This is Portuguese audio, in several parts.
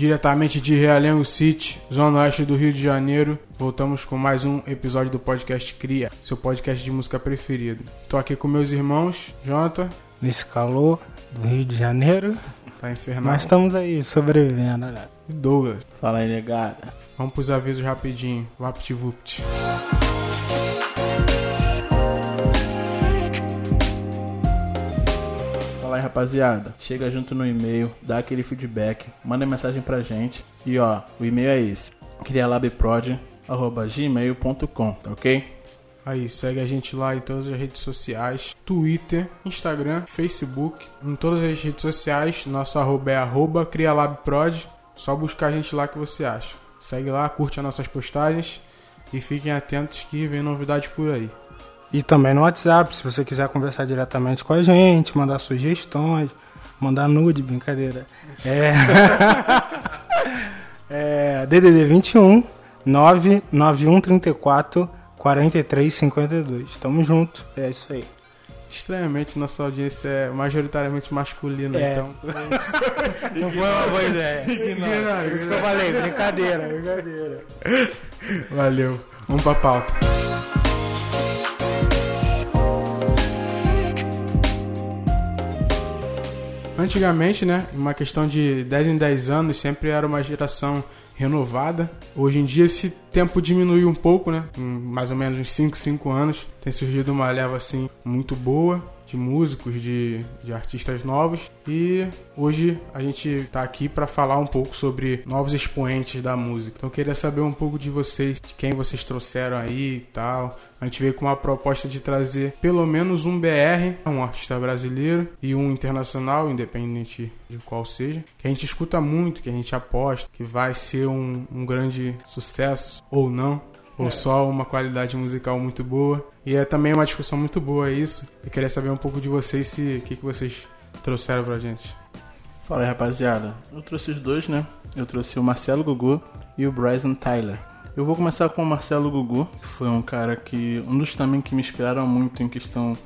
diretamente de Realengo City, zona oeste do Rio de Janeiro. Voltamos com mais um episódio do podcast Cria, seu podcast de música preferido. Tô aqui com meus irmãos, Jonathan. Nesse calor do Rio de Janeiro. Tá infernal. Mas estamos aí, sobrevivendo, né? E Douglas. Fala aí, negada. Vamos pros avisos rapidinho. VaptVupt. Rapaziada. Chega junto no e-mail, dá aquele feedback, manda mensagem pra gente. E ó, o e-mail é esse: crialabprod.gmail.com, tá ok? Aí, segue a gente lá em todas as redes sociais: Twitter, Instagram, Facebook. Em todas as redes sociais, nosso arroba é arroba crialabprod. Só buscar a gente lá que você acha. Segue lá, curte as nossas postagens e fiquem atentos que vem novidade por aí. E também no WhatsApp, se você quiser conversar diretamente com a gente, mandar sugestões, mandar nude, brincadeira. É. é DDD 21 99134 4352. Tamo junto. É isso aí. Estranhamente, nossa audiência é majoritariamente masculina, É. então. Não foi uma boa ideia. Ignora, Isso que eu falei, brincadeira, brincadeira. Valeu. Vamos pra pauta. Antigamente, né, uma questão de 10 em 10 anos, sempre era uma geração renovada. Hoje em dia esse tempo diminuiu um pouco, né? Em mais ou menos uns 5, 5 anos tem surgido uma leva assim muito boa de músicos, de, de artistas novos e hoje a gente tá aqui para falar um pouco sobre novos expoentes da música. Então eu queria saber um pouco de vocês, de quem vocês trouxeram aí e tal. A gente veio com uma proposta de trazer pelo menos um BR, um artista brasileiro e um internacional, independente de qual seja, que a gente escuta muito, que a gente aposta, que vai ser um, um grande sucesso ou não ou só uma qualidade musical muito boa. E é também uma discussão muito boa isso. Eu queria saber um pouco de vocês, se o que, que vocês trouxeram pra gente. Fala aí, rapaziada. Eu trouxe os dois, né? Eu trouxe o Marcelo Gugu e o Bryson Tyler. Eu vou começar com o Marcelo Gugu, que foi um cara que. um dos também que me inspiraram muito em questão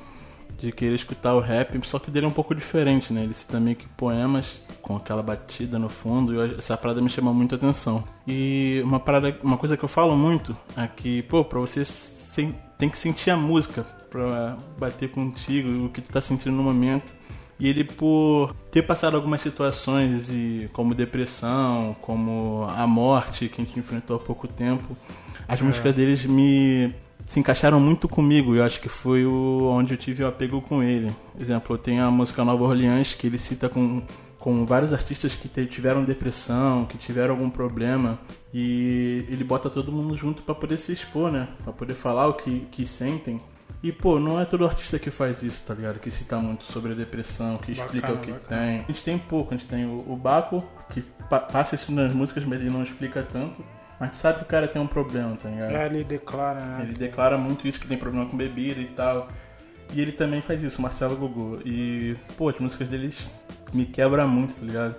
de querer escutar o rap, só que dele é um pouco diferente, né? Ele cita meio que poemas com aquela batida no fundo e essa parada me chama muito atenção. E uma parada, uma coisa que eu falo muito é que, pô, pra você tem que sentir a música pra bater contigo, o que tu tá sentindo no momento. E ele, por ter passado algumas situações, e como depressão, como a morte que a gente enfrentou há pouco tempo, as músicas deles me se encaixaram muito comigo. e Eu acho que foi o onde eu tive o apego com ele. Exemplo, eu tenho a música Nova Orleans que ele cita com com vários artistas que te- tiveram depressão, que tiveram algum problema, e ele bota todo mundo junto pra poder se expor, né? Pra poder falar o que, que sentem. E, pô, não é todo artista que faz isso, tá ligado? Que cita muito sobre a depressão, que explica Bacana, o que bacana. tem. A gente tem pouco, a gente tem o, o Baco, que pa- passa isso nas músicas, mas ele não explica tanto. Mas tu sabe que o cara tem um problema, tá ligado? É, ele declara, né? Ele declara muito isso, que tem problema com bebida e tal. E ele também faz isso, o Marcelo Gugu. E, pô, as músicas deles me quebram muito, tá ligado?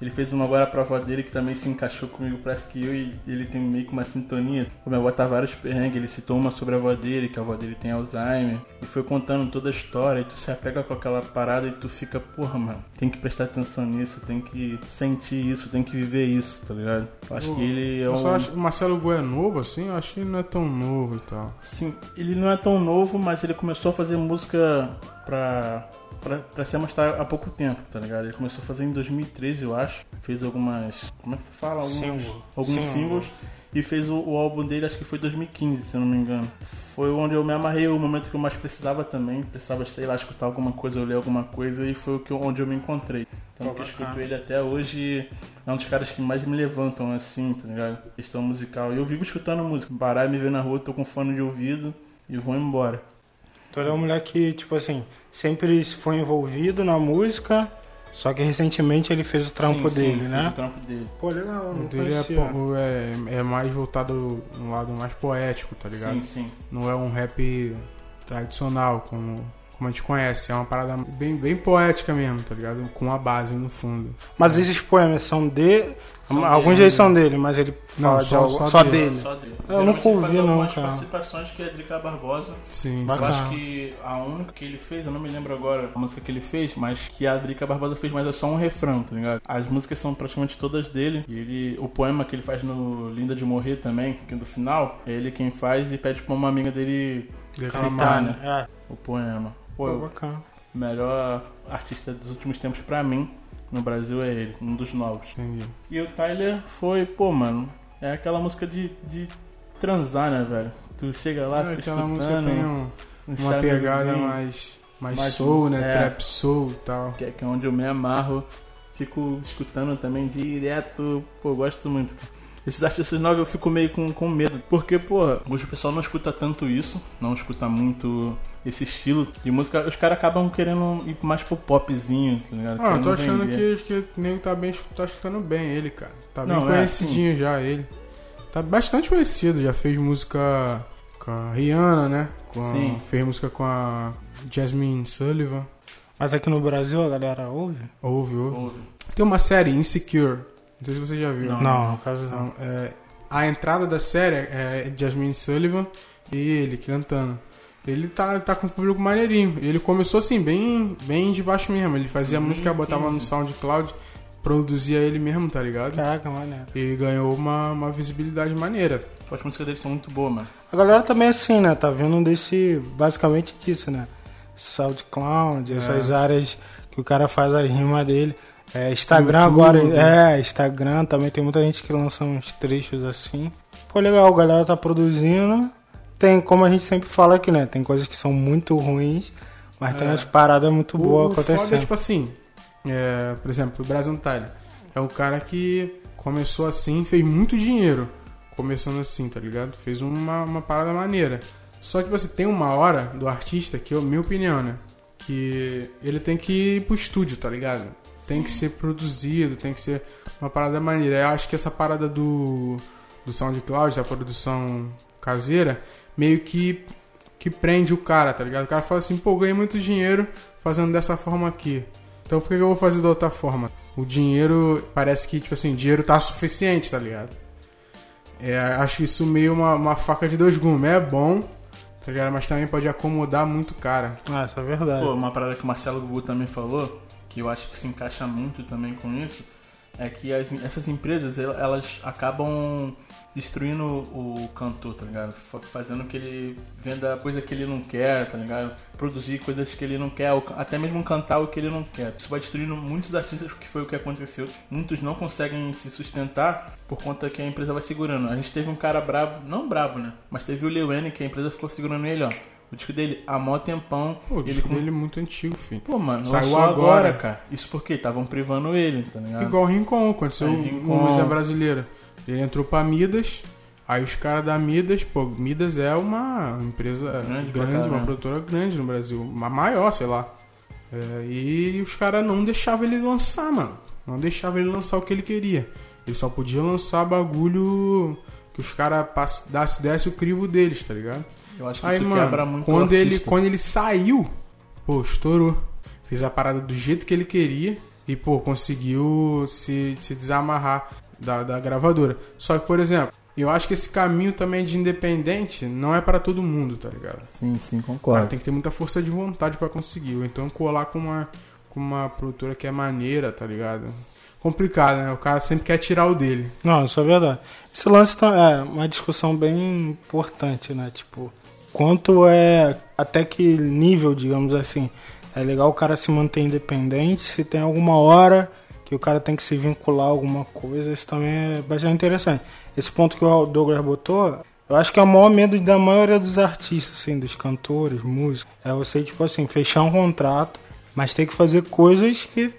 Ele fez uma agora pra avó dele que também se encaixou comigo, parece que eu e ele tem meio que uma sintonia. Como minha avó tá vários perrengues, ele citou uma sobre a avó dele, que a avó dele tem Alzheimer. E foi contando toda a história, e tu se apega com aquela parada e tu fica, porra, mano, tem que prestar atenção nisso, tem que sentir isso, tem que viver isso, tá ligado? Eu acho que ele é Eu um... só acho o Marcelo Gu é novo assim, eu acho que ele não é tão novo e tal. Sim, ele não é tão novo, mas ele começou a fazer música pra, pra, pra se mostrar há pouco tempo, tá ligado? Ele começou a fazer em 2013, eu acho. Fez algumas. Como é que se fala? Alguns, Single. alguns Single. singles. E fez o, o álbum dele, acho que foi 2015, se eu não me engano. Foi onde eu me amarrei, o momento que eu mais precisava também. Precisava, sei lá, escutar alguma coisa, ler alguma coisa, e foi o que onde eu me encontrei. Então, que eu escuto ele até hoje, é um dos caras que mais me levantam, assim, tá ligado? Questão musical. E eu vivo escutando música. Parar e me ver na rua, tô com fone de ouvido e vou embora. Então ele é um moleque que, tipo assim, sempre foi envolvido na música, só que recentemente ele fez o trampo Sim, sim, dele, fiz né? O trampo dele. Pô, legal, O não dele é, é, é mais voltado no lado mais poético, tá ligado? Sim, sim. Não é um rap tradicional como, como a gente conhece. É uma parada bem, bem poética mesmo, tá ligado? Com a base no fundo. Mas esses poemas são de. São Alguns dele. deles são dele, mas ele Não, fala só- de algo, só só, dele. dele. Só dele. Eu Geralmente nunca ouvi, não, algumas cara. participações que é Drica Barbosa. Sim. Eu acho que a única que ele fez, eu não me lembro agora a música que ele fez, mas que a Drica Barbosa fez, mas é só um refrão, tá ligado? As músicas são praticamente todas dele. E ele, o poema que ele faz no Linda de Morrer também, que é do final, é ele quem faz e pede pra uma amiga dele Declamar, citar, né? né? É, O poema. Pô, bacana. melhor artista dos últimos tempos pra mim no Brasil é ele, um dos novos. Entendi. E o Tyler foi, pô, mano, é aquela música de, de transar, né, velho? Tu chega lá, É, fica aquela música tem um- um uma pegada mais, mais, Mais- soul, né? é. Trap soul e tal. Que é, que é onde eu me amarro. Fico escutando também direto. Pô, gosto muito. Esses artistas novos eu fico meio com, com medo. Porque, pô, hoje o pessoal não escuta tanto isso. Não escuta muito esse estilo de música. Os caras acabam querendo ir mais pro popzinho, tá ligado? Ah, eu tô achando vender. que, que o nego tá bem tá escutando bem ele, cara. Tá bem Não, é, conhecidinho já ele. Tá bastante conhecido, já fez música com a Rihanna, né? Com a- Sim. fez música com a Jasmine Sullivan. Mas aqui no Brasil a galera ouve? Ouve, ouve. Ouve. Tem uma série, Insecure. Não sei se você já viu. Não. Não, no caso não. Então, é, a entrada da série é Jasmine Sullivan e ele cantando. Ele tá, tá com um público maneirinho. Ele começou assim, bem, bem de baixo mesmo. Ele fazia Uhum, música, botava no 15. SoundCloud, produzia ele mesmo, tá ligado? Caraca, maneiro. E ganhou uma, uma visibilidade maneira. As músicas deles são muito boas, mano. A galera também é assim, né? Tá vendo desse. Basicamente disso, né? SoundCloud, essas áreas que o cara faz a rima dele. É, Instagram YouTube. agora. É, Instagram também tem muita gente que lança uns trechos assim. Pô, legal, a galera tá produzindo. Tem, como a gente sempre fala aqui, né? Tem coisas que são muito ruins, mas tem É. umas paradas muito boas o foda é, acontecendo. tipo assim, é, por exemplo, o Brasil Tyler. É um cara que começou assim, fez muito dinheiro. Começando assim, tá ligado? Fez uma, uma parada maneira. Só que, tipo assim, tem uma hora do artista, que é a minha opinião, né? Que ele tem que ir pro estúdio, tá ligado? Tem que ser produzido, tem que ser uma parada maneira. Eu acho que essa parada do, do SoundCloud, da produção caseira, meio que que prende o cara, tá ligado? O cara fala assim, pô, eu ganhei muito dinheiro fazendo dessa forma aqui. Então por que eu vou fazer da outra forma? O dinheiro, parece que, tipo assim, o dinheiro tá suficiente, tá ligado? É, acho isso meio uma, uma faca de dois gumes. É bom, tá ligado? Mas também pode acomodar muito o cara. Ah, isso é verdade. Pô, uma parada que o Marcelo Gugu também falou, que eu acho que se encaixa muito também com isso, é que as- essas empresas, el- elas acabam destruindo o cantor, tá ligado? Fa- Fazendo que ele venda coisa que ele não quer, tá ligado? Produzir coisas que ele não quer, até mesmo cantar o que ele não quer. Isso vai destruindo muitos artistas, que foi o que aconteceu. Muitos não conseguem se sustentar por conta que a empresa vai segurando. A gente teve um cara brabo, não brabo, né? Mas teve o Lil Wayne, que a empresa ficou segurando ele, ó. O disco dele, há mó tempão. Pô, o ele disco com- dele é muito antigo, filho. Pô, mano, Saiu agora, agora. cara. Isso porque estavam privando ele, tá ligado? Igual o Rincon, aconteceu com Rincon. música brasileira. Ele entrou pra Midas, aí os caras da Midas, pô, Midas é uma empresa Grande grande, uma produtora grande no Brasil, uma maior, sei lá. É, e os caras não deixavam ele lançar, mano. Não deixavam ele lançar o que ele queria. Ele só podia lançar bagulho que os caras desse, desse o crivo deles, tá ligado? Eu acho que Aí, isso mano, quebra muito quando o ele, quando ele saiu, pô, estourou. Fez a parada do jeito que ele queria e, pô, conseguiu se, se desamarrar da, da gravadora. Só que, por exemplo, eu acho que esse caminho também de independente não é pra todo mundo, tá ligado? Sim, sim, O cara concordo. tem que ter muita força de vontade pra conseguir. Ou então colar com uma, com uma produtora que é maneira, tá ligado? Complicado, né? O cara sempre quer tirar o dele. Não, isso é verdade. Esse lance tá, é uma discussão bem importante, né? Tipo, quanto é. Até que nível, digamos assim. É legal o cara se manter independente. Se tem alguma hora que o cara tem que se vincular a alguma coisa, isso também é bastante interessante. Esse ponto que o Douglas botou, eu acho que é o maior medo da maioria dos artistas, assim, dos cantores, músicos. É você, tipo assim, fechar um contrato, mas ter que fazer coisas que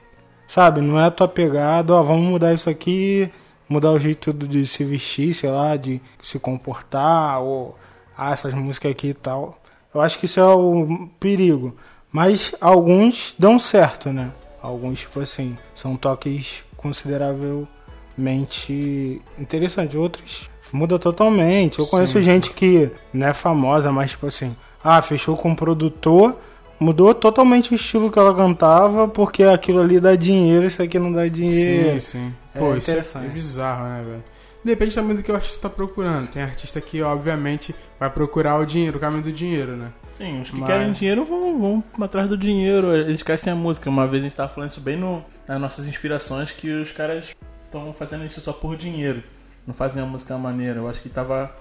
Sabe, não é a tua pegada, ó, vamos mudar isso aqui, mudar o jeito de se vestir, sei lá, de se comportar, ou ah, essas músicas aqui e tal. Eu acho que isso é o perigo. Mas alguns dão certo, né? Alguns, tipo assim, são toques consideravelmente interessantes. Outros muda totalmente. Eu conheço Sim. gente que não é famosa, mas tipo assim, ah, fechou com um produtor, Mudou totalmente o estilo que ela cantava, porque aquilo ali dá dinheiro, isso aqui não dá dinheiro. Sim, sim. É Pô, isso é, interessante. é bizarro, né, velho? Depende também do que o artista tá procurando. Tem artista que, obviamente, vai procurar o dinheiro, o caminho do dinheiro, né? Sim, os que Mas- querem dinheiro vão, vão atrás do dinheiro, eles esquecem a música. Uma vez a gente tava falando isso bem no, nas nossas inspirações, que os caras estão fazendo isso só por dinheiro. Não fazem a música maneira. Eu acho que tava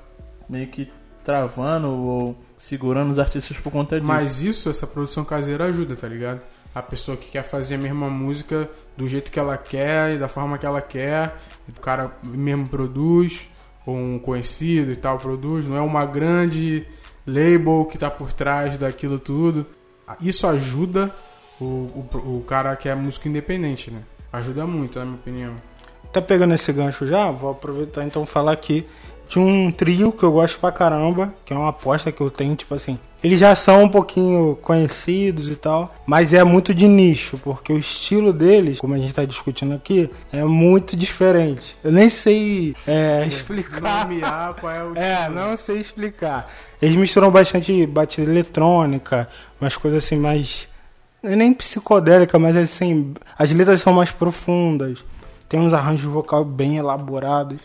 meio que travando ou segurando os artistas por conta disso. Mas isso, essa produção caseira ajuda, tá ligado? A pessoa que quer fazer a mesma música do jeito que ela quer e da forma que ela quer, o cara mesmo produz, ou um conhecido e tal produz, não é uma grande label que tá por trás daquilo tudo. Isso ajuda o, o, o cara que é músico independente, né? Ajuda muito, na minha opinião. Tá pegando esse gancho já? Vou aproveitar então falar aqui de um trio que eu gosto pra caramba, que é uma aposta que eu tenho, tipo assim. Eles já são um pouquinho conhecidos e tal, mas é muito de nicho, porque o estilo deles, como a gente tá discutindo aqui, é muito diferente. Eu nem sei é, explicar. Nomear qual é o É, estilo. não sei explicar. Eles misturam bastante batida eletrônica, umas coisas assim mais. é Nem psicodélica, mas assim. As letras são mais profundas. Tem uns arranjos vocal bem elaborados,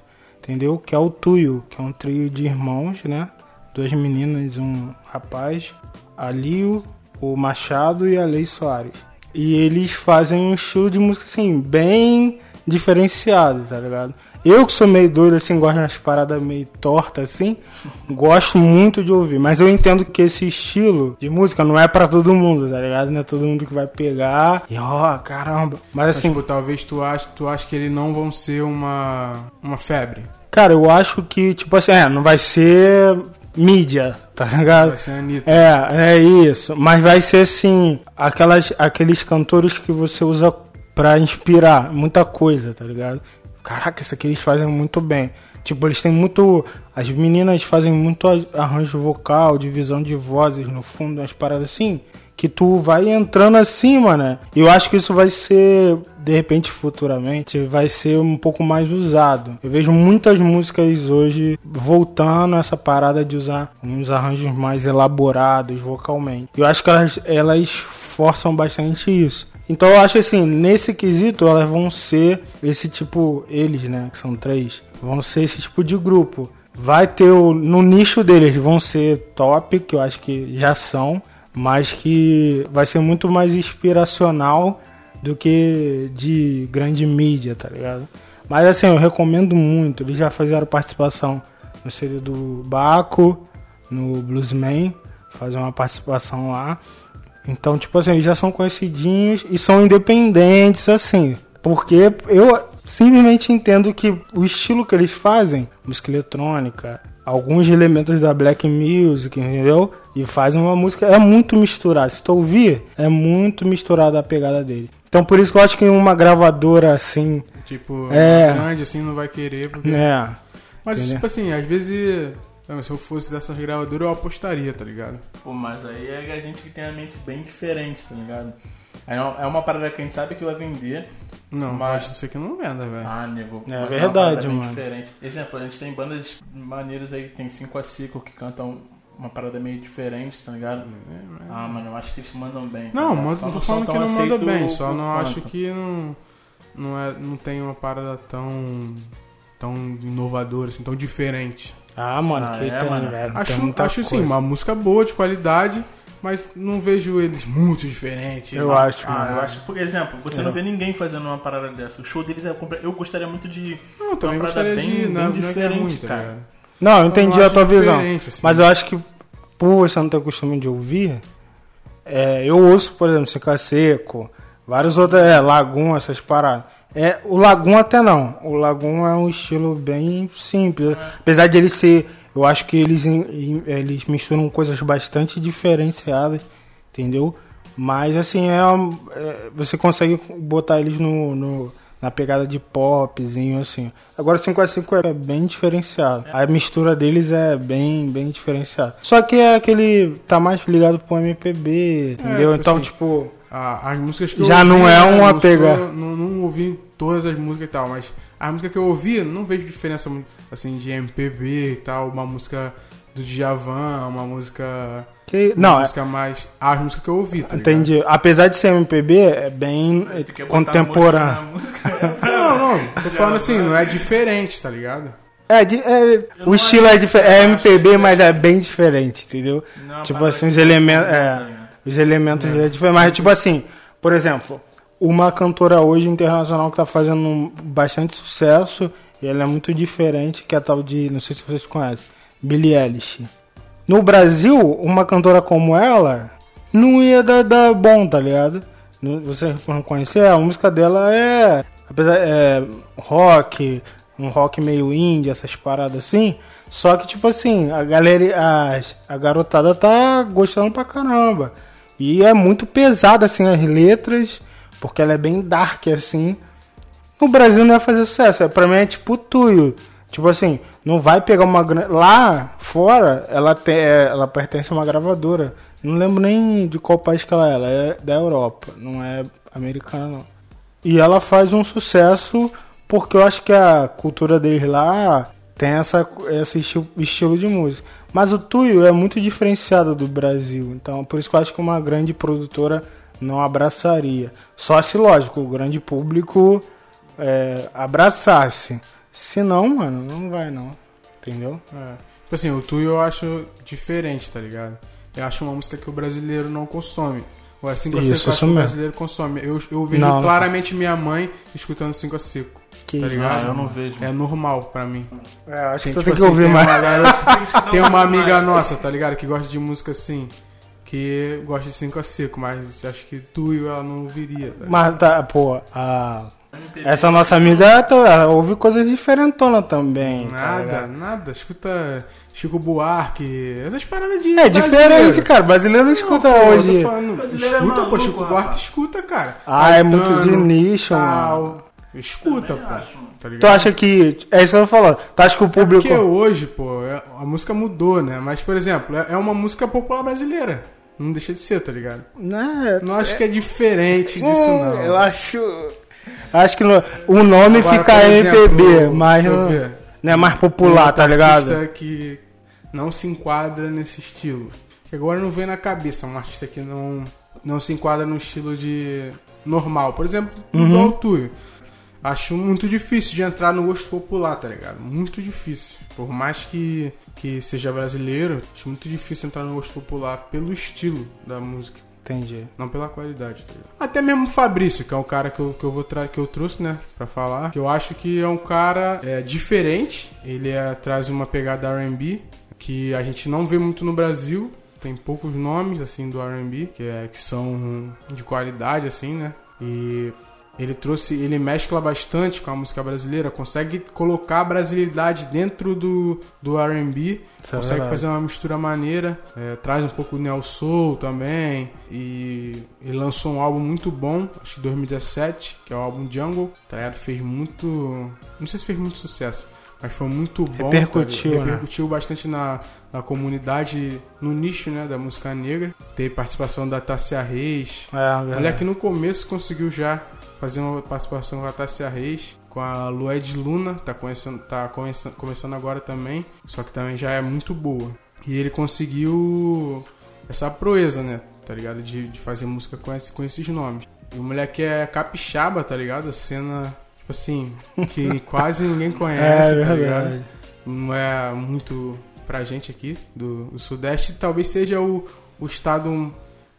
entendeu? Que é o Tuyo, que é um trio de irmãos, né? Duas meninas um rapaz. A Lio, o Machado e a Lei Soares. E eles fazem um estilo de música assim, bem diferenciado, tá ligado? Eu que sou meio doido, assim, gosto das paradas meio tortas, assim, gosto muito de ouvir. Mas eu entendo que esse estilo de música não é pra todo mundo, tá ligado? Não é todo mundo que vai pegar e, ó, caramba. Mas Mas, assim, tipo, talvez tu ache, tu ache que eles não vão ser uma, uma febre. cara, eu acho que, tipo assim, é, não vai ser mídia, tá ligado? Vai ser a Anitta. É, é isso. Mas vai ser assim, aquelas, aqueles cantores que você usa pra inspirar muita coisa, tá ligado? Caraca, isso aqui eles fazem muito bem. Tipo, eles têm muito. As meninas fazem muito arranjo vocal, divisão de vozes no fundo, umas paradas assim. Que tu vai entrando assim, mano. E eu acho que isso vai ser, de repente, futuramente, vai ser um pouco mais usado. Eu vejo muitas músicas hoje voltando a essa parada de usar uns arranjos mais elaborados vocalmente. Eu acho que elas, elas forçam bastante isso. Então eu acho assim, nesse quesito elas vão ser esse tipo, eles, né, que são três, vão ser esse tipo de grupo. Vai ter o, no nicho deles vão ser top, que eu acho que já são, mas que vai ser muito mais inspiracional do que de grande mídia, tá ligado? Mas assim, eu recomendo muito. Eles já fizeram participação no CD do Baco, no Bluesman, fazer uma participação lá. Então, tipo assim, eles já são conhecidinhos e são independentes, assim. Porque eu simplesmente entendo que o estilo que eles fazem, música eletrônica, alguns elementos da black music, entendeu? E fazem uma música, é muito misturado. Se tu ouvir, é muito misturada a pegada dele. Então, por isso que eu acho que uma gravadora assim, Tipo, É. grande assim não vai querer, porque. né? Mas, Entendeu? tipo assim, às vezes. Se eu fosse dessas gravadoras, eu apostaria, tá ligado? Pô, mas aí é a gente que tem a mente bem diferente, tá ligado? É uma- é uma parada que a gente sabe que vai vender. Não, Mas- mas isso aqui não venda, velho. Ah, nego. É mas uma verdade, bem mano. Diferente. Exemplo, a gente tem bandas maneiras aí, tem 5 a 5 que cantam uma parada meio diferente, tá ligado? Ah, mano, eu acho que eles mandam bem. Não, cara. mano, Só não tô falando que não manda bem, só não acho quanto. que não, não, é, não tem uma parada tão, tão inovadora, assim, tão diferente. Ah, mano, Ah, que é, tem, mano. velho. tem Acho, muita acho sim, uma música boa, de qualidade, mas não vejo eles muito diferentes. Eu acho, Ah, eu acho, por exemplo, você É. não vê ninguém fazendo uma parada dessa. O show deles é Eu gostaria muito de. Não, também uma parada gostaria bem- de bem não, não é diferente, muito, tá cara. ligado? Não, eu entendi Eu a tua visão. assim. Mas eu acho que por você não ter costume de ouvir, é, eu ouço, por exemplo, Seca Seco, vários outros, é, Lagum, essas paradas. É, o Lagum até não. O Lagum é um estilo bem simples. Apesar de ele ser. Eu acho que eles, eles misturam coisas bastante diferenciadas, entendeu? Mas assim, é, é, você consegue botar eles no, no- na pegada de popzinho, assim. Agora o 5x5 é bem diferenciado. A mistura deles é bem, bem diferenciada. Só que é aquele. tá mais ligado pro MPB, entendeu? tipo então, assim, tipo. Ah, as músicas que eu Já ouvi, não é uma não pega- sou- Não, não ouvi todas as músicas e tal, mas a música que eu ouvi, não vejo diferença assim, de MPB e tal, uma música do Djavan, uma música. Que, Uma não, é, música mais. As músicas que eu ouvi, tá ligado? entendi. Apesar de ser MPB, é bem contemporâneo. Não, não, tô falando assim, não é diferente, tá ligado? É, de- é, o estilo acho é diferente. É MPB, mas é bem diferente, entendeu? Não, tipo assim, os elementos. tá É, ligado? Os elementos é. diferentes. Mas, tipo assim, por exemplo, uma cantora hoje internacional que tá fazendo bastante sucesso, e ela é muito diferente, que é a tal de. Não sei se vocês conhecem, Billie Eilish. No Brasil, uma cantora como ela não ia dar, dar bom, tá ligado? Você não conhecer, a música dela é. Apesar é rock, um rock meio indie, essas paradas assim. Só que, tipo assim, a galera, a, a garotada tá gostando pra caramba. E é muito pesada, assim, as letras, porque ela é bem dark, assim. No Brasil não ia fazer sucesso. Pra mim é tipo tuyo. Tipo assim, não vai pegar uma. Lá fora, ela, te... ela pertence a uma gravadora. Não lembro nem de qual país que ela é. Ela é da Europa, não é americana, não. E ela faz um sucesso porque eu acho que a cultura deles lá tem essa, esse esti- estilo de música. Mas o Tuyo é muito diferenciado do Brasil. Então, por isso que eu acho que uma grande produtora não abraçaria. Só se, lógico, o grande público é, abraçasse. Se não, mano, não vai não. Entendeu? É. Tipo assim, o Tuyo eu acho diferente, tá ligado? Eu acho uma música que o brasileiro não consome. Ou é 5 a Isso, seco, eu acho isso que o brasileiro consome. Eu, eu vejo Não, não. claramente minha mãe escutando 5 a seco. Que Tá ligado? Ah, eu não vejo. É normal pra mim. É, acho Tem, que tu tipo tem que assim, ouvir tem mais. Uma garota- tem uma amiga nossa, tá ligado? Que gosta de música assim. Que gosta de 5 a seco, mas acho que Tuyo ela não ouviria. Tá? Mas tá, pô, a... essa nossa amiga tá- ela ouve coisas diferentonas também. tá Nada, ligado? nada. Escuta Chico Buarque, essas paradas de. É brasileiro. diferente, cara. Brasileiro não escuta Pô, eu tô hoje. falando, é escuta, pô, maluco, Chico rapaz. Buarque escuta, cara. Ah, é muito de Caetano, nicho, mano. Escuta, pô. acho. Tá ligado? Tu acha que. É isso que eu tô falando. Tu acha que o público. Porque hoje, pô, é- a música mudou, né? Mas, por exemplo, é é uma música popular brasileira. Não deixa de ser, tá ligado? Né? Não acho que é diferente disso, Hum, não. Eu acho. Acho que no- o nome Agora, fica exemplo, MPB, mas deixa eu não, não é mais popular, tá ligado? artista que não se enquadra nesse estilo. Que agora não vem na cabeça um artista que não, não se enquadra no estilo de normal. Por exemplo, Uhum. o Tuyo. Acho muito difícil de entrar no gosto popular, tá ligado? Muito difícil. Por mais que, que seja brasileiro, acho muito difícil entrar no gosto popular pelo estilo da música. Entendi. Não pela qualidade, tá ligado? Até mesmo o Fabrício, que é o cara que eu, que eu, vou que eu trouxe, né, pra falar. Que eu acho que é um cara é, diferente. Ele é, traz uma pegada R&B que a gente não vê muito no Brasil. Tem poucos nomes, assim, do R&B que, é, que são de qualidade, assim, né? E ele trouxe, ele mescla bastante com a música brasileira, consegue colocar a brasilidade dentro do, do R&B, é consegue verdade. fazer uma mistura maneira, é, traz um pouco do Neo Soul também, e ele lançou um álbum muito bom, acho que 2017, que é o álbum Jungle, tá ligado? Fez muito, não sei se fez muito sucesso, mas foi muito bom. Repercutiu, tá ligado? né? Repercutiu bastante na, na comunidade, no nicho, né, da música negra. Teve participação da Tássia Reis, É, verdade. Olha que no começo conseguiu já fazer uma participação com a Tássia Reis, com a Lued Luna, tá, começando, tá começando, começando agora também, só que também já é muito boa. E ele conseguiu essa proeza, né, tá ligado? De, de fazer música com, esse, com esses nomes. E o moleque é capixaba, tá ligado? A cena, tipo assim, que quase ninguém conhece, É tá verdade. ligado? Não é muito pra gente aqui do, do Sudeste, talvez seja o, o estado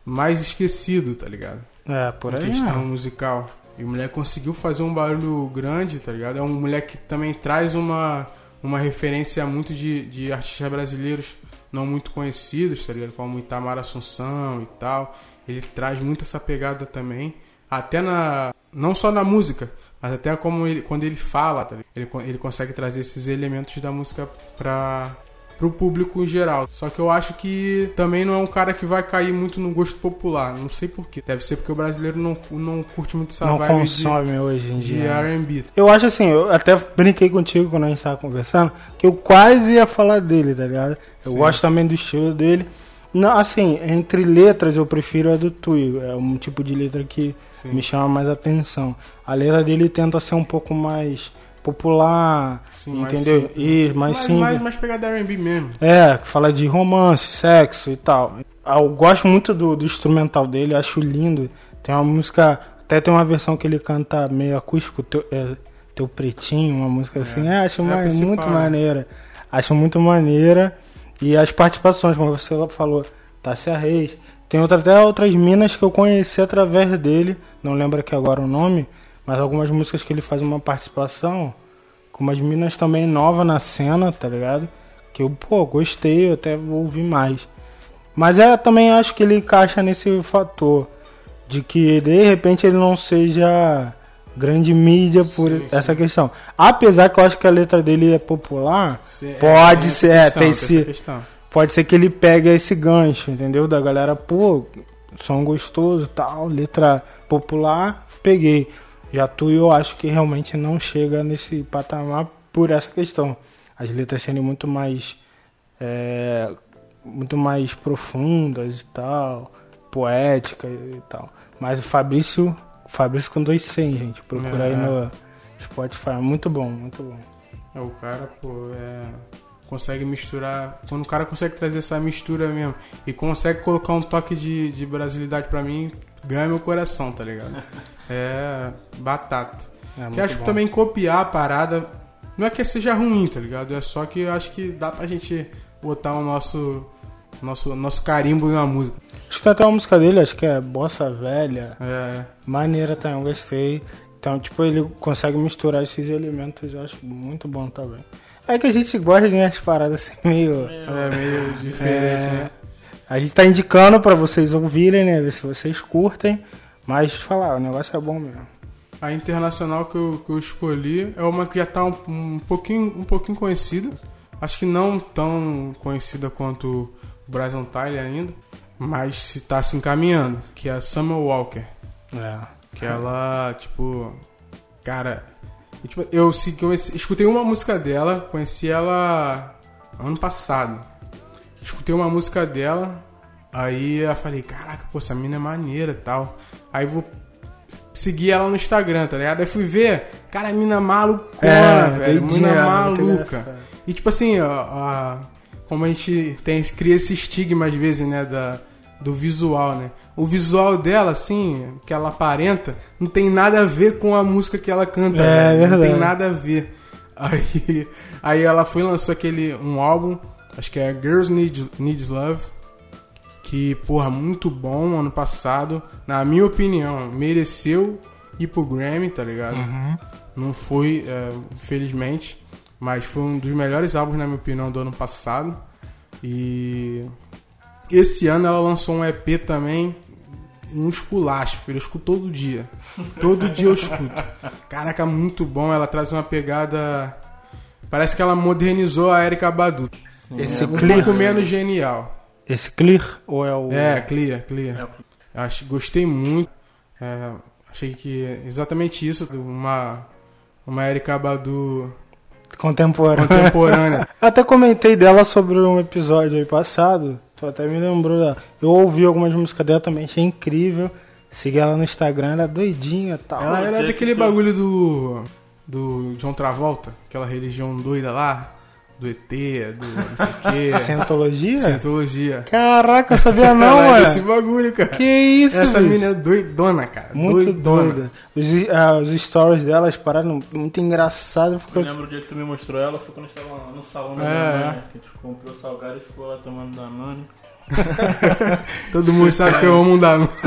mais esquecido, tá ligado? É, por em aí. questão é. musical. E o moleque conseguiu fazer um barulho grande, tá ligado? É um moleque que também traz uma, uma referência muito de, de artistas brasileiros não muito conhecidos, tá ligado? Como Itamar Assunção e tal. Ele traz muito essa pegada também. Até na. Não só na música, mas até como ele, quando ele fala, tá? Ele, ele consegue trazer esses elementos da música pra, pro público em geral. Só que eu acho que também não é um cara que vai cair muito no gosto popular. Não sei porquê. Deve ser porque o brasileiro não, não curte muito essa Não vibe de, consome hoje em de dia. R&B. Eu acho assim, eu até brinquei contigo quando a gente tava conversando, que eu quase ia falar dele, tá ligado? Eu Sim. gosto também do estilo dele. Não, assim, entre letras eu prefiro a do Tui. É um tipo de letra que Sim. me chama mais atenção. A letra dele tenta ser um pouco mais popular, Sim, mais entendeu? E mais, mais, simples. mais, mais pegada R&B mesmo. É, que fala de romance, sexo e tal. Ah, Eu gosto muito do, do instrumental dele, acho lindo. Tem uma música, até tem uma versão que ele canta meio acústico, teu, é, teu pretinho, uma música assim. É, acho É a ma- principal, muito né? maneira. Acho muito maneira. E as participações, como você falou, Tássia Reis. Tem outra, até outras minas que eu conheci através dele, não lembro aqui agora o nome, mas algumas músicas que ele faz uma participação, com umas minas também novas na cena, tá ligado? Que eu, pô, gostei, eu até vou ouvir mais. Mas é, também acho que ele encaixa nesse fator de que de repente ele não seja grande mídia por Sim, essa questão. Apesar que eu acho que a letra dele é popular, Se- Pode tem ser, é, questão, tem esse- questão. pode ser que ele pegue esse gancho, entendeu? Da galera, pô, som gostoso tal, letra popular, peguei. Já tu eu acho que realmente não chega nesse patamar por essa questão. As letras sendo muito mais. é, muito mais profundas e tal, poética e tal. Mas o Fabrício, Fabrício com dois 100, gente. Procura aí É. no Spotify. Muito bom, muito bom. É, o cara, pô, é, consegue misturar. Quando o cara consegue trazer essa mistura mesmo e consegue colocar um toque de, de brasilidade pra mim, ganha meu coração, tá ligado? É batata. É que acho que bom. também copiar a parada não é que seja ruim, tá ligado? É só que eu acho que dá pra gente botar o nosso nosso nosso carimbo na música. Acho que tem até uma música dele, acho que é Bossa Velha. É, Maneira também, eu gostei. Então, tipo, ele consegue misturar esses elementos, eu acho muito bom também. É que a gente gosta de umas paradas assim, meio. é meio diferente, É, né? A gente tá indicando pra vocês ouvirem, né? Ver se vocês curtem. Mas falar, o negócio é bom mesmo. A internacional que eu, que eu escolhi é uma que já tá um, um pouquinho, um pouquinho conhecida. Acho que não tão conhecida quanto o Bryson Tyler ainda, mas se tá se encaminhando, que é a Summer Walker. É. Que ela, tipo, cara, eu, tipo, eu comecei- escutei uma música dela, conheci ela ano passado. Escutei uma música dela, aí eu falei, caraca, pô, essa mina é maneira e tal. Aí vou seguir ela no Instagram, tá ligado? Aí fui ver, cara, a mina malucona, É, velho, mina maluca. E tipo assim, ó, a- como a gente tem, cria esse estigma às vezes, né, da, do visual, né? O visual dela, assim, que ela aparenta, não tem nada a ver com a música que ela canta, É, velho. Não tem verdade. nada a ver. Aí, aí ela foi e lançou aquele, um álbum, acho que é Girls Need, Needs Love, que, porra, muito bom ano passado. Na minha opinião, mereceu ir pro Grammy, tá ligado? Uhum. Não foi, é, infelizmente, mas foi um dos melhores álbuns, na minha opinião, do ano passado. E esse ano ela lançou um EP também, um esculacho, filho. Eu escuto todo dia. Todo dia eu escuto. Caraca, muito bom. Ela traz uma pegada. Parece que ela modernizou a Erika Badu. Esse Um Clear. pouco menos genial. Esse Clear ou é o. É, Clear, Clear. É, Acho, gostei muito. É, achei que é exatamente isso. Uma, uma Erika Badu Contemporânea. Eu até comentei dela sobre um episódio aí passado. Tu até me lembrou dela. Eu ouvi algumas músicas dela também, achei incrível. Segui ela no Instagram, ela é doidinha e tal. Ela era Jack daquele tu- bagulho do. do John Travolta, aquela religião doida lá, do ET, do não sei o quê. Cientologia? Cientologia. Caraca, eu sabia não, é mano. desse bagulho, cara. Que isso, Essa bicho? mina é doidona, cara. Muito doidona. doida. Os, ah, os stories dela, as paradas muito engraçado. Eu Ficou assim. lembro o dia que tu me mostrou ela, foi quando a gente tava no salão da É, Danone, é. que a gente comprou salgado e ficou lá tomando Danone. Todo mundo sabe que eu amo um Danone.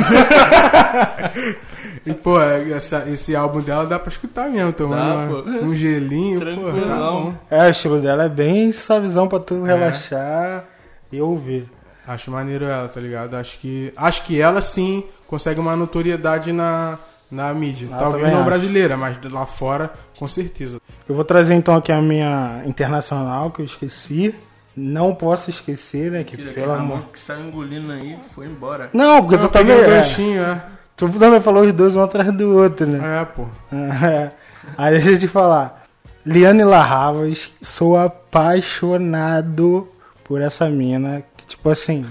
e, pô, essa- esse álbum dela dá pra escutar mesmo, tomando Dá, uma- um gelinho, pô, tá Tranquilão. bom. É, o estilo dela é bem suavizão pra tu relaxar e ouvir. Acho maneiro ela, tá ligado? Acho que, acho que ela sim consegue uma notoriedade na, na mídia. Ah, Talvez não acho. brasileira, mas lá fora, com certeza. Eu vou trazer então aqui a minha internacional que eu esqueci. Não posso esquecer, né? Que Tira pelo amor. que saiu engolindo aí, foi embora. Não, porque Eu tu também. um É, ganchinho, é. tu também falou os dois um atrás do outro, né? É, pô. É. Aí deixa eu te falar. Liane Larravas, sou apaixonado por essa mina. Que, tipo assim.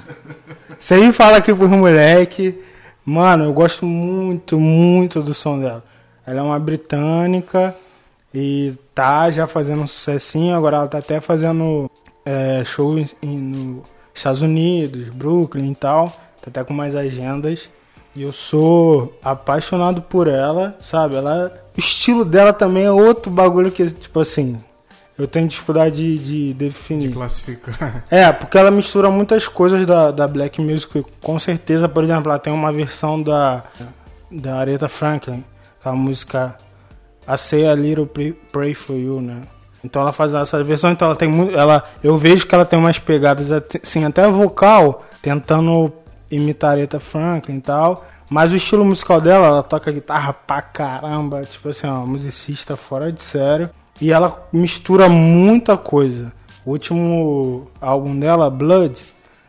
Você fala aqui pros moleque. Mano, eu gosto muito, muito do som dela. Ela é uma britânica. E tá já fazendo um sucessinho, agora ela tá até fazendo é, show em, nos Estados Unidos, Brooklyn e tal. Tá até com mais agendas. E eu sou apaixonado por ela, sabe? Ela, o estilo dela também é outro bagulho que, tipo assim, eu tenho dificuldade de, de De definir. classificar. É, porque ela mistura muitas coisas da, da Black Music. Com certeza, por exemplo, ela tem uma versão da, da Aretha Franklin, com a música I Say a Little Pray For You, né? Então ela faz essa versão, então ela tem muito. Ela, eu vejo que ela tem umas pegadas, assim, até vocal, tentando imitar Aretha Franklin e tal. Mas o estilo musical dela, ela toca guitarra pra caramba, tipo assim, é uma musicista fora de sério. E ela mistura muita coisa. O último álbum dela, Blood,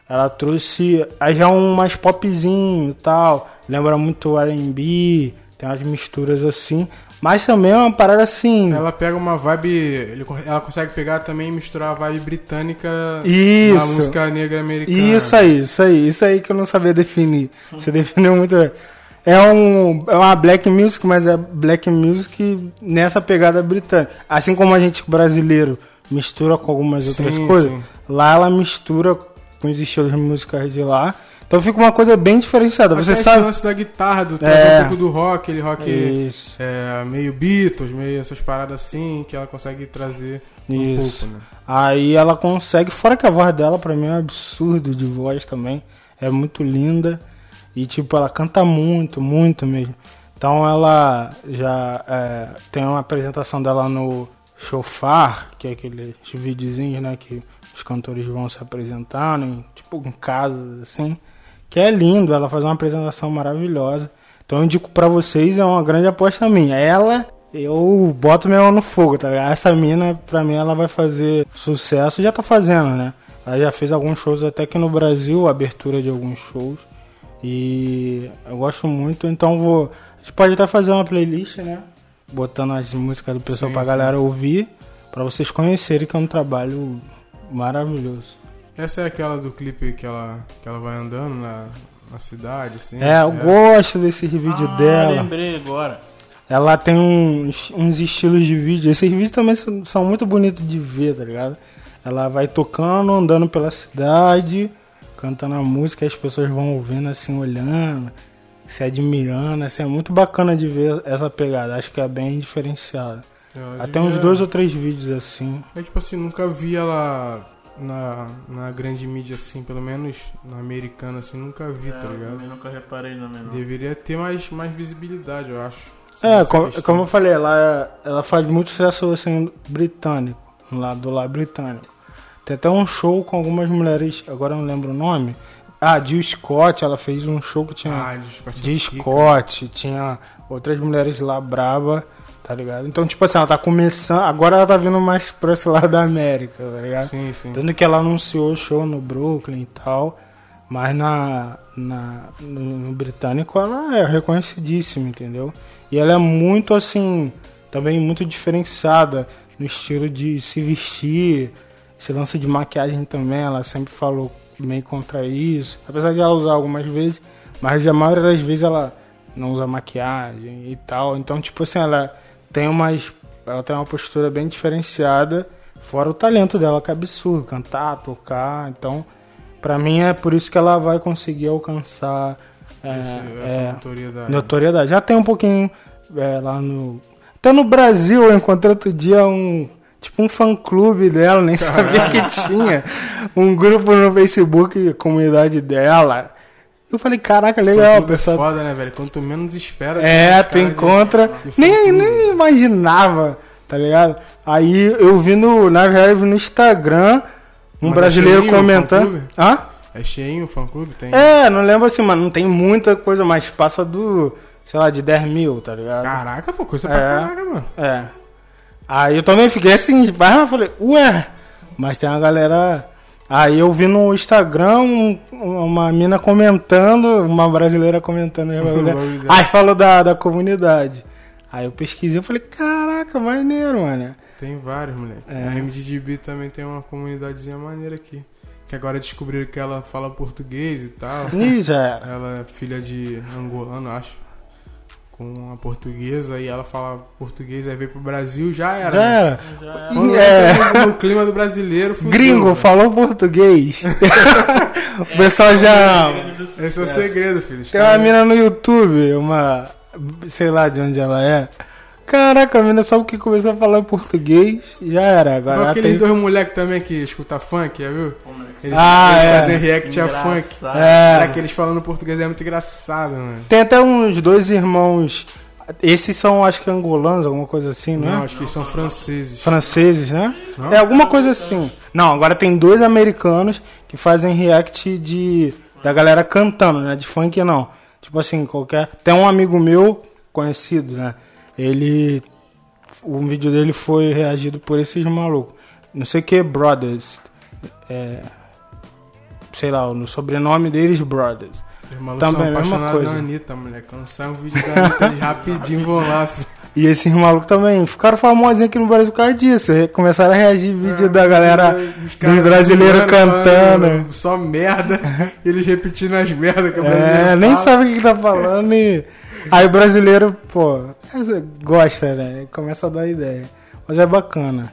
ela trouxe aí já um mais popzinho e tal. Lembra muito R&B, tem umas misturas assim. Mas também é uma parada assim. Ela pega uma vibe. ela consegue pegar também e misturar a vibe britânica na Isso. música negra americana. Isso aí, isso aí, isso aí que eu não sabia definir. Você definiu muito bem. É, um, é uma black music, mas é black music nessa pegada britânica. Assim como a gente brasileiro mistura com algumas Sim, outras coisas, sim. lá ela mistura com os estilos musicais de lá. Então fica uma coisa bem diferenciada. Até Você esse sabe. lance da guitarra, do É. um pouco do rock, aquele rock é, meio Beatles, meio essas paradas assim, que ela consegue trazer um Isso. pouco, né? Aí ela consegue, fora que a voz dela pra mim é um absurdo de voz também, é muito linda e tipo ela canta muito, muito mesmo. Então ela já é, tem uma apresentação dela no Chofar, que é aqueles videozinhos, né, que os cantores vão se apresentando, em, tipo em casas assim, que é lindo, ela faz uma apresentação maravilhosa. Então eu indico pra vocês, é uma grande aposta minha. Ela, eu boto mão no fogo, tá ligado? Essa mina, pra mim, ela vai fazer sucesso, já tá fazendo, né? Ela já fez alguns shows até aqui no Brasil, abertura de alguns shows. E eu gosto muito, então vou. A gente pode até fazer uma playlist, né? Botando as músicas do pessoal Sim, pra sim. galera ouvir, pra vocês conhecerem que é um trabalho maravilhoso. Essa é aquela do clipe que ela, que ela vai andando na, na cidade, assim. É, eu gosto desses vídeos ah, dela. lembrei agora. Ela tem uns, uns estilos de vídeo. Esses vídeos também são, são muito bonitos de ver, tá ligado? Ela vai tocando, andando pela cidade, cantando a música, e as pessoas vão ouvindo assim, olhando, se admirando. Assim, é muito bacana de ver essa pegada. Acho que é bem diferenciada. Até devia- uns dois ou três vídeos assim. É tipo assim, nunca vi ela na, na grande mídia assim, pelo menos na americana assim, nunca vi, tá É, eu ligado? também nunca reparei no menor. Deveria ter mais, mais visibilidade, eu acho. É, como, como eu falei, ela, ela faz muito sucesso assim, britânico, lá do lado britânico. Tem até um show com algumas mulheres, agora eu não lembro o nome. Ah, Jill Scott, ela fez um show que tinha Ah, de Scott Jill Pica. Scott, tinha outras mulheres lá braba, tá ligado? Então, tipo assim, ela tá começando, agora ela tá vindo mais pra esse lado da América, tá ligado? Sim, sim. Tanto que ela anunciou o show no Brooklyn e tal, mas na, na, no, no britânico ela é reconhecidíssima, entendeu? E ela é muito assim, também muito diferenciada no estilo de se vestir, esse lance de maquiagem também, ela sempre falou meio contra isso, apesar de ela usar algumas vezes, mas a maioria das vezes ela não usa maquiagem e tal, então tipo assim, ela tem umas ela tem uma postura bem diferenciada, fora o talento dela que é absurdo, cantar, tocar, então pra mim é por isso que ela vai conseguir alcançar é, Esse- é, notoriedade. notoriedade. Já tem um pouquinho é, lá no. Até no Brasil eu encontrei outro dia um. Tipo um fã clube dela, nem sabia que tinha. Um grupo no Facebook, comunidade dela. Eu falei, caraca, legal, é pessoal. foda, né, velho? Quanto menos espera. É, tu encontra. de Nem, nem imaginava, tá ligado? Aí eu vi no, na verdade, no Instagram um Mas é brasileiro o comentando. Hã? É cheinho o fã-clube? Tem. É, não lembro assim, mas não tem muita coisa, mas passa do, sei lá, de 10 mil, tá ligado? Caraca, pô, coisa pra É. caraca, mano. É. Aí eu também fiquei assim, mas eu falei, ué, mas tem uma galera. Aí eu vi no Instagram um- uma mina comentando, uma brasileira comentando. Aí falou da, da comunidade. Aí eu pesquisei e falei, caraca, maneiro, mano. Tem vários, moleque. É. A MDGB também tem uma comunidadezinha maneira aqui. Que agora descobriram que ela fala português e tal. Ih, já era. Ela é filha de angolano, acho. Com uma portuguesa e ela fala português, aí veio pro Brasil, já era. Já né? era. Já é. Quando É. no clima do brasileiro, fudeu, Gringo, velho. falou português. o pessoal já. Esse é o segredo, filho. Tem uma mina no YouTube, uma. sei lá de onde ela é. Caraca, a mina só porque começou a falar português, já era. Agora Igual aqueles tem... dois moleques também que escuta funk, já viu? Eles, Ah, eles é. fazem react a funk. É. Cara, que eles falando português é muito engraçado, mano. Tem até uns dois irmãos. Esses são, acho que angolanos, alguma coisa assim, não, Não, acho que eles são franceses. Franceses, né? Não? É alguma coisa assim. Não, agora tem dois americanos que fazem react de da galera cantando, né? De funk não. Tipo assim, qualquer. Tem um amigo meu conhecido, né? Ele o vídeo dele foi reagido por esses malucos. Não sei que Brothers. É, sei lá, no sobrenome deles Brothers. Os malucos Também, são mesma coisa. na Anitta, moleque. Quando sai um vídeo da Anitta, eles rapidinho vão lá, filho. E esses malucos também ficaram famosos aqui no Brasil por causa disso. Começaram a reagir vídeo da galera dos brasileiros cantando. falando Só merda. eles repetindo as merdas que o brasileiro É, nem fala. sabe o que, que tá falando e. Aí o brasileiro, pô, gosta, né? Começa a dar ideia. Mas é bacana.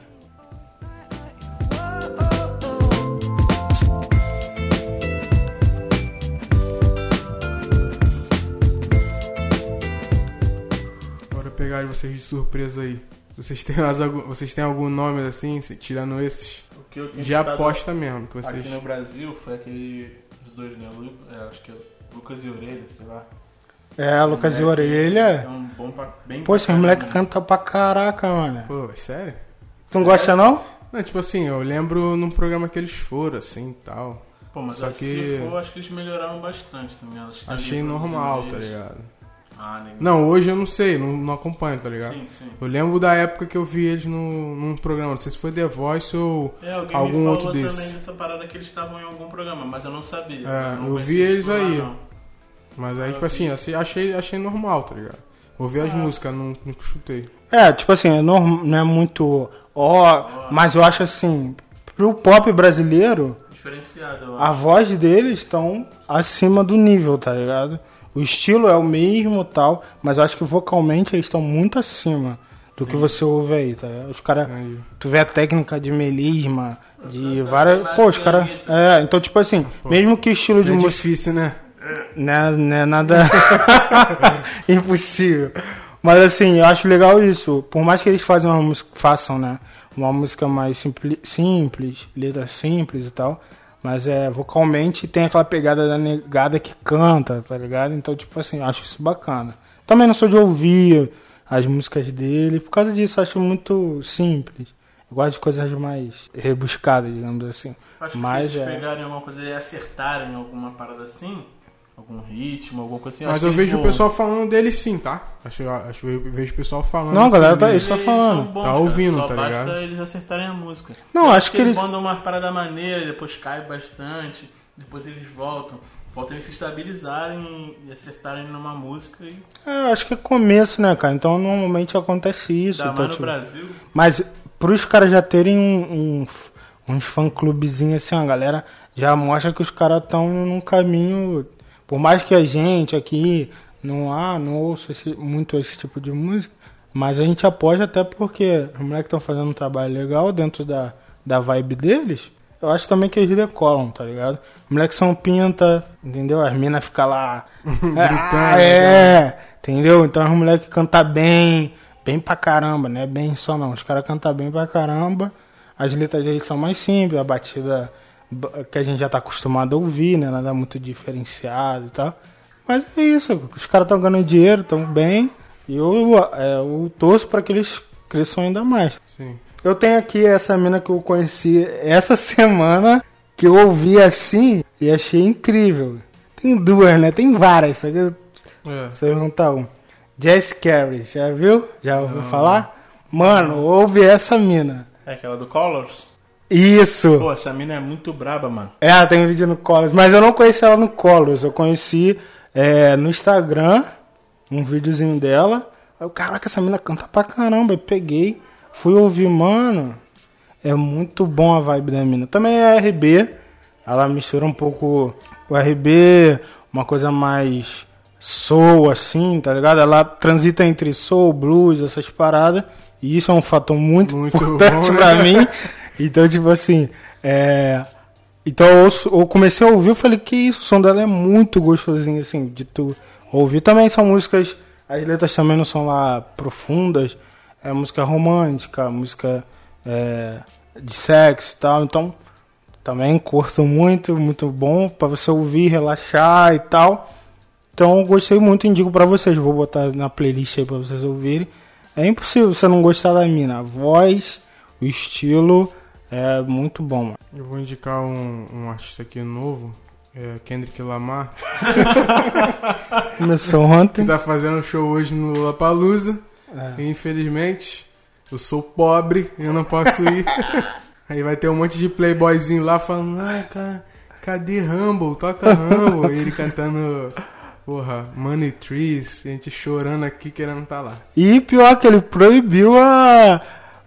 Bora pegar vocês de surpresa aí. Vocês têm, mais algum, vocês têm algum nome assim, tirando esses? O que eu tenho De aposta mesmo, que vocês. Aqui no Brasil foi aquele dos dois, né? Lu- é, acho que é Lucas e Orelha, sei lá. É, Lucas e Orelha. É um bom pra, bem Pô, esses pra moleque canta pra caraca, mano. Pô, é sério? Tu não gosta não? Não, tipo assim, eu lembro num programa que eles foram, assim e tal. Pô, mas Só que- se for, acho que eles melhoraram bastante também. Achei normal, tá ligado? Ah, Não, hoje eu não sei, não, não acompanho, tá ligado? Sim, sim. Eu lembro da época que eu vi eles no, num programa, não sei se foi The Voice ou. É, alguém Algum me falou outro também desse. dessa parada que eles estavam em algum programa, mas eu não sabia. É, não eu vi eles tipo, lá, aí. não. Mas aí, tipo assim, achei- achei, achei normal, tá ligado? Ouvi as Ah. músicas, não, não chutei. É, tipo assim, é norm- não é muito. Ó, mas eu acho assim, pro pop brasileiro, Diferenciado, eu a acho. voz deles estão acima do nível, tá ligado? O estilo é o mesmo tal, mas eu acho que vocalmente eles estão muito acima do que você ouve aí, tá ligado? Os caras. Tu vê a técnica de melisma, de tá várias. Pô, os caras. É, então, tipo assim, mesmo que o estilo de é música. difícil, né? Não é, não é nada impossível. Mas assim, eu acho legal isso. Por mais que eles façam uma música, façam, né? Uma música mais simpli- simples, letra simples e tal. Mas é, vocalmente tem aquela pegada da negada que canta, tá ligado? Então, tipo assim, eu acho isso bacana. Também não sou de ouvir as músicas dele. Por causa disso, eu acho muito simples. Eu gosto de coisas mais rebuscadas, digamos assim. Acho que Mas se eles é. pegarem alguma coisa e acertarem alguma parada assim, algum ritmo, alguma coisa assim. Mas acho eu que vejo o eles vão- pessoal falando dele sim, tá? Acho, acho eu vejo o pessoal falando. Não, a galera assim tá- isso tá falando. bons, Tá cara, ouvindo, só tá basta ligado? eles acertarem a música. Não, Eu acho que eles- mandam uma parada maneira depois cai bastante, depois eles voltam. Falta eles se estabilizarem e acertarem numa música e É, eu acho que é começo, né, cara? Então normalmente acontece isso. dar então, mais no tipo, Brasil. Mas pros caras já terem um, um- uns fã-clubezinhos assim, a galera já mostra que os caras estão num caminho. Por mais que a gente aqui não há, não ouça esse- muito esse tipo de música, mas a gente apoia até porque os moleques estão fazendo um trabalho legal dentro da, da vibe deles. Eu acho também que eles decolam, tá ligado? Os moleques são pinta, entendeu? As minas ficam lá. ah, é, entendeu? Então os moleques cantam bem, bem pra caramba, né? Bem só não. Os caras cantam bem pra caramba. As letras deles são mais simples, a batida ba- que a gente já tá acostumado a ouvir, né? Nada muito diferenciado e tal. Mas é isso, os caras estão ganhando dinheiro, estão bem. E eu, é, eu torço pra que eles cresçam ainda mais. Sim. Eu tenho aqui essa mina que eu conheci essa semana, que eu ouvi assim e achei incrível. Tem duas, né? Tem várias, só que eu É. só eu contar um. Jess Carey, já viu? Já ouviu falar? Mano, ouve essa mina. É aquela do Colors? Isso! Pô, essa mina é muito braba, mano. É, ela tem vídeo no Colors, mas eu não conheci ela no Colors, eu conheci é, no Instagram, um videozinho dela. Aí eu, caraca, essa mina canta pra caramba, eu peguei, fui ouvir, mano, é muito bom a vibe da mina. Também é RB, ela mistura um pouco o RB, uma coisa mais soul, assim, tá ligado? Ela transita entre soul, blues, essas paradas. E isso é um fator muito, Muito importante bom, né? pra mim. Então, tipo assim, é... Então eu, eu comecei a ouvir, eu falei, que isso, o som dela é muito gostosinho, assim, de tu ouvir. Também são músicas, as letras também não são lá profundas, é música romântica, música é, de sexo e tal, então também curto muito, muito bom pra você ouvir, relaxar e tal. Então eu gostei muito, indico pra vocês, vou botar na playlist aí pra vocês ouvirem. É impossível você não gostar da mina, a voz, o estilo é muito bom. mano. Eu vou indicar um, um artista aqui novo, é Kendrick Lamar, Começou que ontem. tá fazendo um show hoje no Lollapalooza. É. E, infelizmente, eu sou pobre eu não posso ir. Aí vai ter um monte de playboyzinho lá falando, ah, cara, cadê Rumble? Toca Rumble. E ele cantando, porra, Money Trees, a gente chorando aqui querendo estar lá. E pior que ele proibiu a,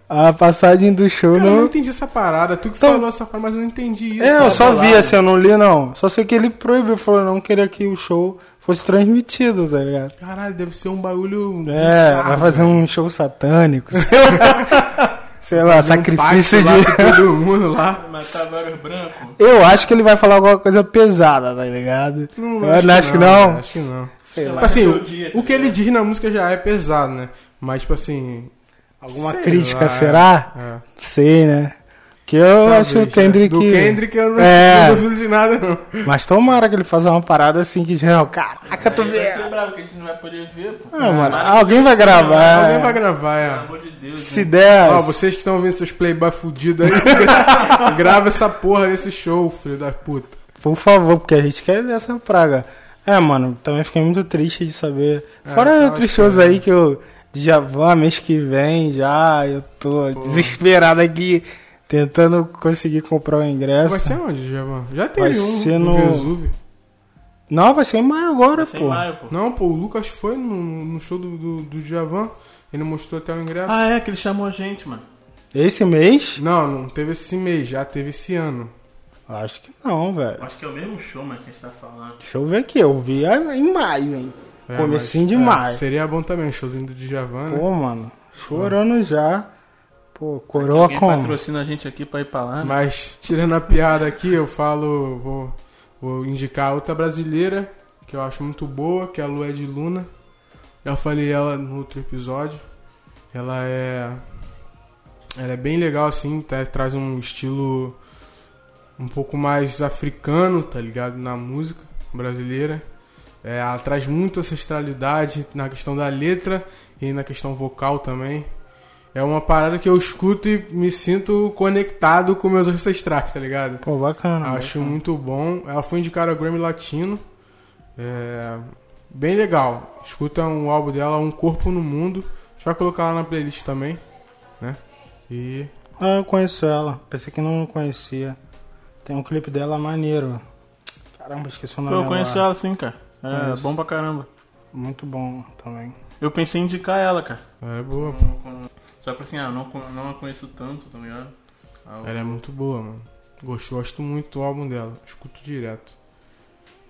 a passagem do show Cara, eu não entendi essa parada. Tu que Então- falou essa parada, mas eu não entendi isso. É, eu só vi bolado. assim, eu não li não. Só sei que ele proibiu, falou não queria que o show fosse transmitido, tá ligado? Caralho, deve ser um bagulho. É, bizarro, vai fazer um show satânico. Sei lá, sei lá um sacrifício de. lá todo mundo lá. Matar vários brancos. Eu acho que ele vai falar alguma coisa pesada, tá ligado? Não, eu acho que não. cara, Acho que não. Sei lá. Tipo assim, o, dia, o que ele diz na música já é pesado, né? Mas, tipo assim. Alguma sei crítica lá, será? É. Sei, né? Que eu Talvez, acho o né? Kendrick. Do Kendrick eu não, É. não duvido de nada, não. Mas tomara que ele faça uma parada assim que geral, caraca, tu Aí vê. vai ser bravo, que a gente não vai poder ver, pô. Ah, mano, Para alguém vai gravar. Alguém vai gravar, Pelo é. amor de Deus. Se né? der. Ó, vocês que estão ouvindo seus playboy fudidos aí, gra- grava essa porra desse show, filho da puta. Por favor, porque a gente quer ver essa praga. É, mano, também fiquei muito triste de saber. É, Fora outros shows esperando. aí que eu já vou mês que vem já, eu tô Pô. desesperado aqui tentando conseguir comprar o ingresso. Vai ser onde, Giovanni? Já Vai teve um ser no no- Vesúvio. Não, vai ser em maio agora, Vai ser em pô. maio, pô. Não, pô, o Lucas foi no, no show do, do, do Djavan. Ele mostrou até o ingresso. Ah, é, que ele chamou a gente, mano. Esse mês? Não, não teve esse mês, já teve esse ano. Acho que não, velho. Acho que é o mesmo show, mas que a gente tá falando. Deixa eu ver aqui, eu vi em maio, hein. É, Comecinho mas, de é. Seria bom também, showzinho do Djavan, né? Pô, mano, chorando já. Pô, coroa com. patrocina a gente aqui pra ir pra lá, né? Mas, tirando a piada aqui, eu falo, vou, vou indicar outra brasileira, que eu acho muito boa, que é a Lué de Luna. Eu falei ela no outro episódio. Ela é. Ela é bem legal, assim, tá- traz um estilo um pouco mais africano, tá ligado? Na música brasileira. É, ela traz muita ancestralidade na questão da letra e na questão vocal também. É uma parada que eu escuto e me sinto conectado com meus ancestrais, tá ligado? Pô, bacana. Acho bacana. muito bom. Ela foi indicada ao Grammy Latino. É, bem legal. Escuta um álbum dela, Um Corpo no Mundo. A gente vai colocar lá na playlist também, né? E Ah, eu conheço ela. Pensei que não conhecia. Tem um clipe dela maneiro. Caramba, esqueci o Pô, nome eu conheço agora. ela sim, cara. É Conheço. bom pra caramba. Muito bom também. Eu pensei em indicar ela, cara. ela é boa. Com- com- Só que assim, ah, eu não, não a conheço tanto, tá ligado? Ah, Ela é muito boa, mano. Gosto, gosto muito do álbum dela. Escuto direto.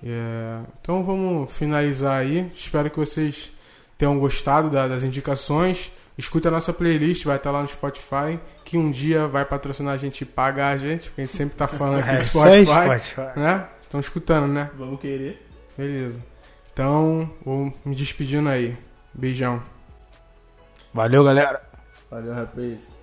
É, Então vamos finalizar aí. Espero que vocês tenham gostado da- das indicações. Escuta a nossa playlist, vai estar lá no Spotify. Que um dia vai patrocinar a gente e pagar a gente, porque a gente sempre tá falando aqui É, do só Spotify. Spotify. Né? Estão escutando, né? Vamos querer. Beleza. Então, vou me despedindo aí. Beijão. Valeu, galera. Valeu, rapaz.